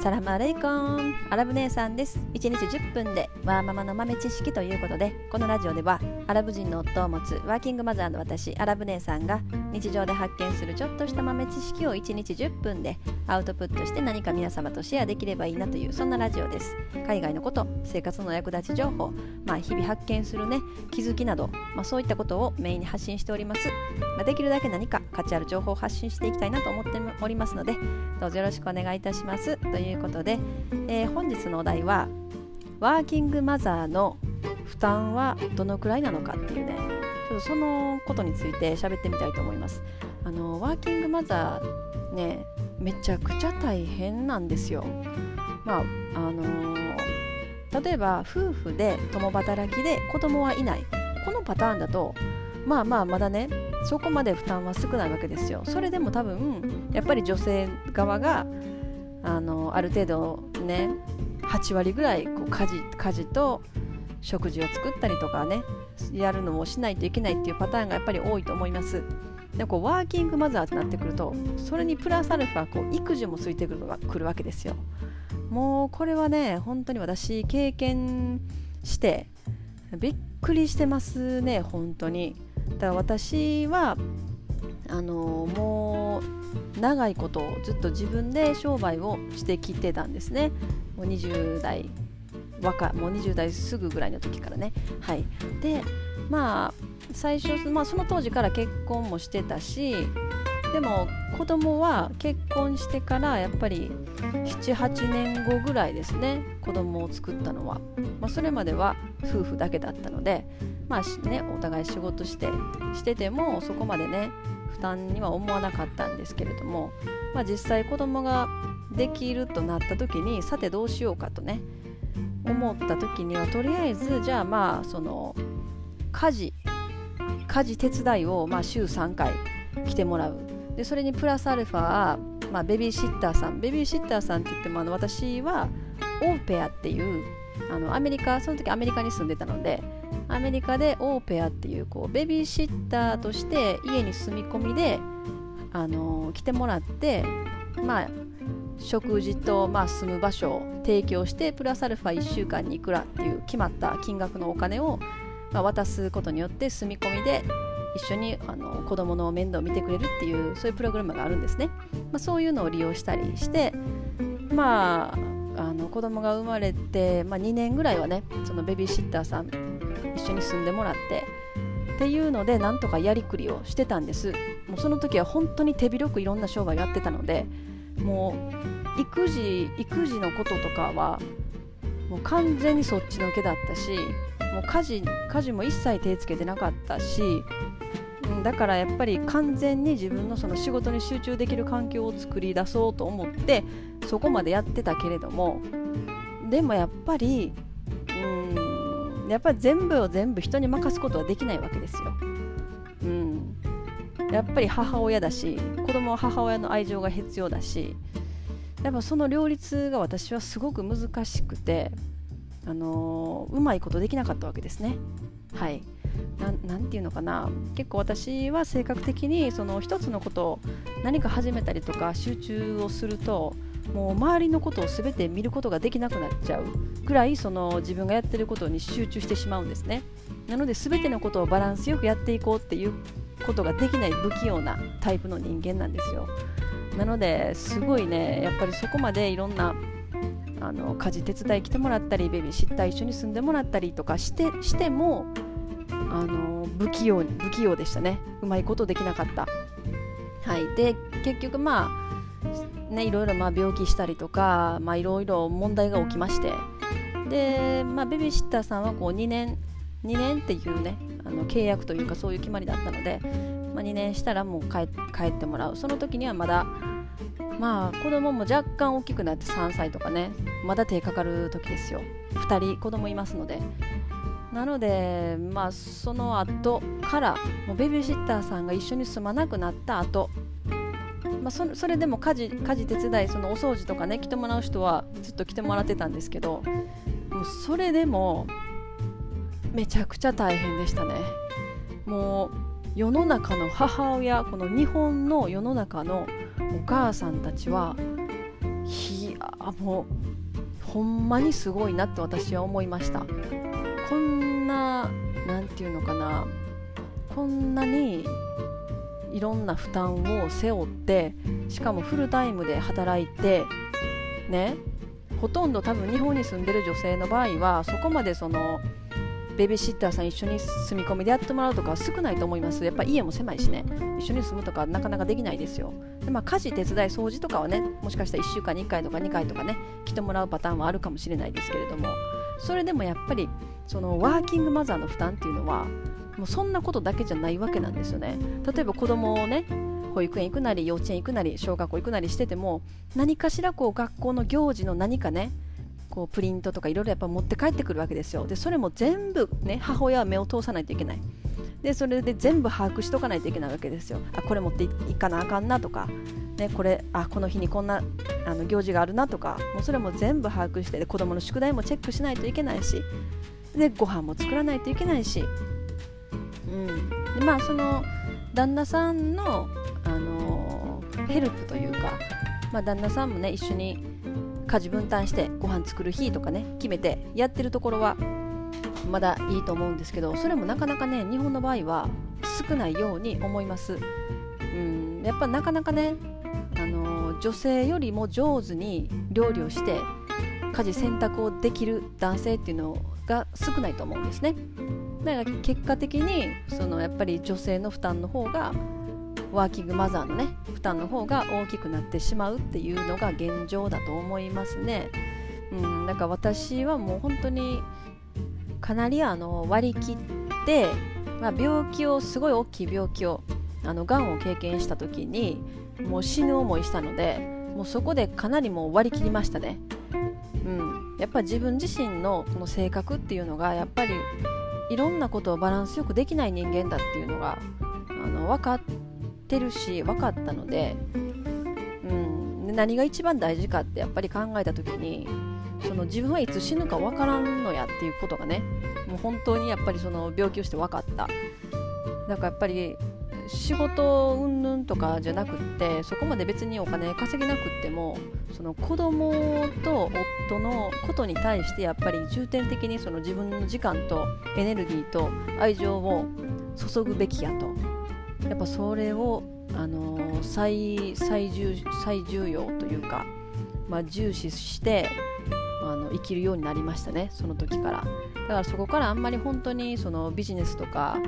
サラマレイコン。アラブ姉さんです。1日10分でワーママの豆知識ということでこのラジオではアラブ人の夫を持つワーキングマザーの私アラブ姉さんが日常で発見するちょっとした豆知識を1日10分でアウトプットして何か皆様とシェアできればいいなというそんなラジオです。海外のこと生活の役立ち情報、まあ、日々発見するね気づきなど、まあ、そういったことをメインに発信しております、まあ、できるだけ何か価値ある情報を発信していきたいなと思っておりますのでどうぞよろしくお願いいたします。ということで、えー、本日のお題はワーキングマザーの負担はどのくらいなのかっていうね。とそのことについて喋ってみたいと思います。あのワーキングマザーねめちゃくちゃ大変なんですよ。まああのー、例えば夫婦で共働きで子供はいない。このパターンだとまあまあまだねそこまで負担は少ないわけですよ。それでも多分やっぱり女性側があのある程度ね8割ぐらいこう家事家事と食事を作ったりとかねやるのもしないといけないっていうパターンがやっぱり多いと思います。でこうワーキングマザーってなってくるとそれにプラスアルファこう育児もついてくるくるわけですよ。もうこれはね本当に私経験してびっくりしてますね本当に。だから私はあのもう長いことずっと自分で商売をしてきてたんですね。もう20代若もう20代すぐぐらいの時からね。はい。でまあ最初、まあ、その当時から結婚もしてたしでも子供は結婚してからやっぱり78年後ぐらいですね子供を作ったのは、まあ、それまでは夫婦だけだったのでまあねお互い仕事してしててもそこまでね負担には思わなかったんですけれども、まあ、実際子供ができるとなった時にさてどうしようかとね思った時にはとりあえずじゃあまあその家事家事手伝いをまあ週3回来てもらう。でそれにプラスアルファ、まあ、ベビーシッターさん。ベビーシッターさんって言ってもあの私はオーペアっていうあのアメリカその時アメリカに住んでたのでアメリカでオーペアっていうこうベビーシッターとして家に住み込みであの来てもらってまあ食事と、まあ、住む場所を提供してプラスアルファ1週間にいくらっていう決まった金額のお金を、まあ、渡すことによって住み込みで一緒にあの子供の面倒を見てくれるっていうそういうプログラムがあるんですね、まあ、そういうのを利用したりしてまああの子供が生まれて、まあ、2年ぐらいはねそのベビーシッターさん一緒に住んでもらってっていうのでなんとかやりくりをしてたんです。もうその時は本当に手広くいろんな商売やってたのでもう育児育児のこととかはもう完全にそっちのけだったしもう家事家事も一切手つけてなかったしだからやっぱり完全に自分のその仕事に集中できる環境を作り出そうと思ってそこまでやってたけれどもでもやっぱりうんやっぱり全部を全部人に任すことはできないわけですよ。うん、やっぱり母親だし子供は母親の愛情が必要だしやっぱその両立が私はすごく難しくて、あのー、うまいことできなかったわけですね。はい。何て言うのかな。結構私は性格的にその一つのことを何か始めたりとか集中をするともう周りのことを全て見ることができなくなっちゃうぐらいその自分がやってることに集中してしまうんですね。なので全てのことをバランスよくやっていこうっていうことができない不器用なタイプの人間なんですよ。なのですごいねやっぱりそこまでいろんなあの家事手伝い来てもらったりベビーシッター一緒に住んでもらったりとかしてしてもあの不器用不器用でしたね。うまいことできなかった。はい。で結局まあねいろいろまあ病気したりとかまあいろいろ問題が起きまして。でまあベビーシッターさんはこう2年2年っていうねあの契約というかそういう決まりだったので、まあ、2年したらもう帰ってもらう。その時にはまだまあ子供も若干大きくなって3歳とかねまだ手かかる時ですよ。2人子供いますので。なので、まあ、その後からもうベビーシッターさんが一緒に住まなくなった後、まあ、そそれでも家事家事手伝いそのお掃除とかね来てもらう人はずっと来てもらってたんですけどもうそれでもめちゃくちゃ大変でしたね。もう世の中の母親この日本の世の中のお母さんたちはあもうほんまにすごいなって私は思いました。こんな何て言うのかな。こんなにいろんな負担を背負ってしかもフルタイムで働いてね。ほとんど多分日本に住んでる女性の場合はそこまでそのベビーシッターさん一緒に住み込みでやってもらうとか少ないと思います。やっぱ家も狭いしね。一緒に住むとかなかなかできないですよ。で、まあ、家事手伝い掃除とかはねもしかしたら1週間に1回とか2回とかね来てもらうパターンはあるかもしれないですけれども。それでもやっぱりそのワーキングマザーの負担っていうのはもうそんなことだけじゃないわけなんですよね。例えば子供をね保育園行くなり幼稚園行くなり小学校行くなりしてても何かしらこう学校の行事の何かねこうプリントとかいろいろやっぱ持って帰ってくるわけですよ。でそれも全部ね母親は目を通さないといけない。でそれで全部把握しとかないといけないわけですよ。あこれ持っていかなあかんなとか、ね、これあこの日にこんなあの行事があるなとか。もうそれも全部把握してで子供の宿題もチェックしないといけないし。でご飯も作らないといけないし、うん、でまあその旦那さんの、あのヘルプというか、まあ、旦那さんもね一緒に家事分担してご飯作る日とかね決めてやってるところはまだいいと思うんですけどそれもなかなかね日本の場合は少ないように思います。うん、やっぱなかなかね、あの女性よりも上手に料理をして家事選択をできる男性っていうのが少ないと思うんですね。だから結果的にそのやっぱり女性の負担の方がワーキングマザーのね負担の方が大きくなってしまうっていうのが現状だと思いますね。うん、だから私はもう本当にかなりあの割り切って、まあ、病気をすごい大きい病気をあのがんを経験した時にもう死ぬ思いしたのでもうそこでかなりもう割り切りましたね。うん、やっぱ自分自身のこの性格っていうのがやっぱりいろんなことをバランスよくできない人間だっていうのがあの分かっててるし分かったので、うん、で何が一番大事かってやっぱり考えた時にその自分はいつ死ぬか分からんのやっていうことがねもう本当にやっぱりその病気をして分かった。だからやっぱり仕事云々とかじゃなくってそこまで別にお金稼げなくってもその子供と夫のことに対してやっぱり重点的にその自分の時間とエネルギーと愛情を注ぐべきやと。やっぱそれを、あのー、最最重最重要というか、まあ、重視してあの生きるようになりましたねその時からだからそこからあんまり本当にそのビジネスとかあ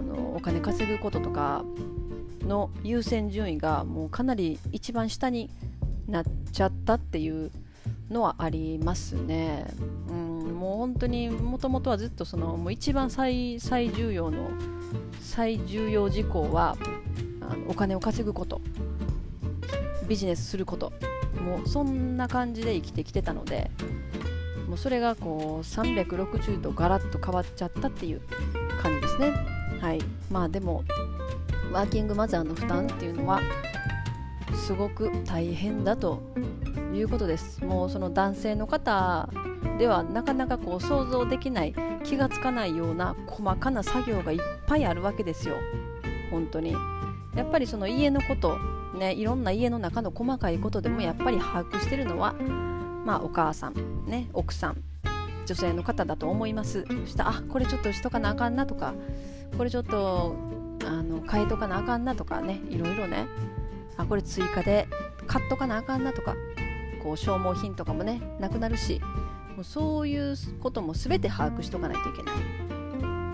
のお金稼ぐこととかの優先順位がもうかなり一番下になっちゃったっていうのはありますね。うん、もう本当にもともとはずっとそのもう一番最最重要の最重要事項はあのお金を稼ぐこと。ビジネスすること。もうそんな感じで生きてきてたのでもうそれがこう360度ガラッと変わっちゃったっていう感じですね。はい。まあでもワーキングマザーの負担っていうのはすごく大変だということです。もうその男性の方ではなかなかこう想像できない気がつかないような細かな作業がいっぱいあるわけですよ。本当に。やっぱりその家のことね、いろんな家の中の細かいことでもやっぱり把握してるのは、まあ、お母さん、ね、奥さん女性の方だと思います。そしたらあこれちょっとしとかなあかんなとかこれちょっとあの変えとかなあかんなとかねいろいろね。あこれ追加で買っとかなあかんなとかこう消耗品とかもねなくなるしもうそういうことも全て把握しとかないといけない、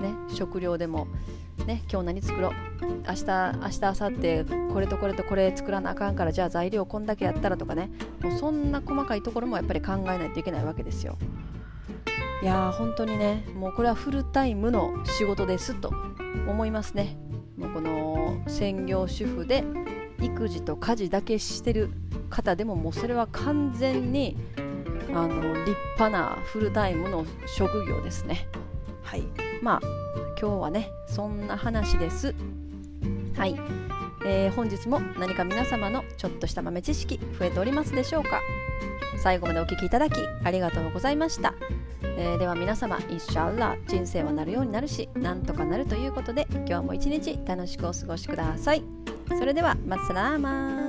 ね、食料でも。ね、今日何作ろう。明日明日明後日これとこれとこれ作らなあかんからじゃあ材料こんだけやったらとかね。もうそんな細かいところもやっぱり考えないといけないわけですよ。いやー本当にねもうこれはフルタイムの仕事ですと思いますね。もうこの専業主婦で育児と家事だけしてる方でももうそれは完全にあの立派なフルタイムの職業ですね。はい。まあ今日はねそんな話です。はい、えー、本日も何か皆様のちょっとした豆知識増えておりますでしょうか。最後までお聴きいただきありがとうございました、えー、では皆様インシャアラ人生はなるようになるしなんとかなるということで今日も一日楽しくお過ごしください。それではマッサラーマン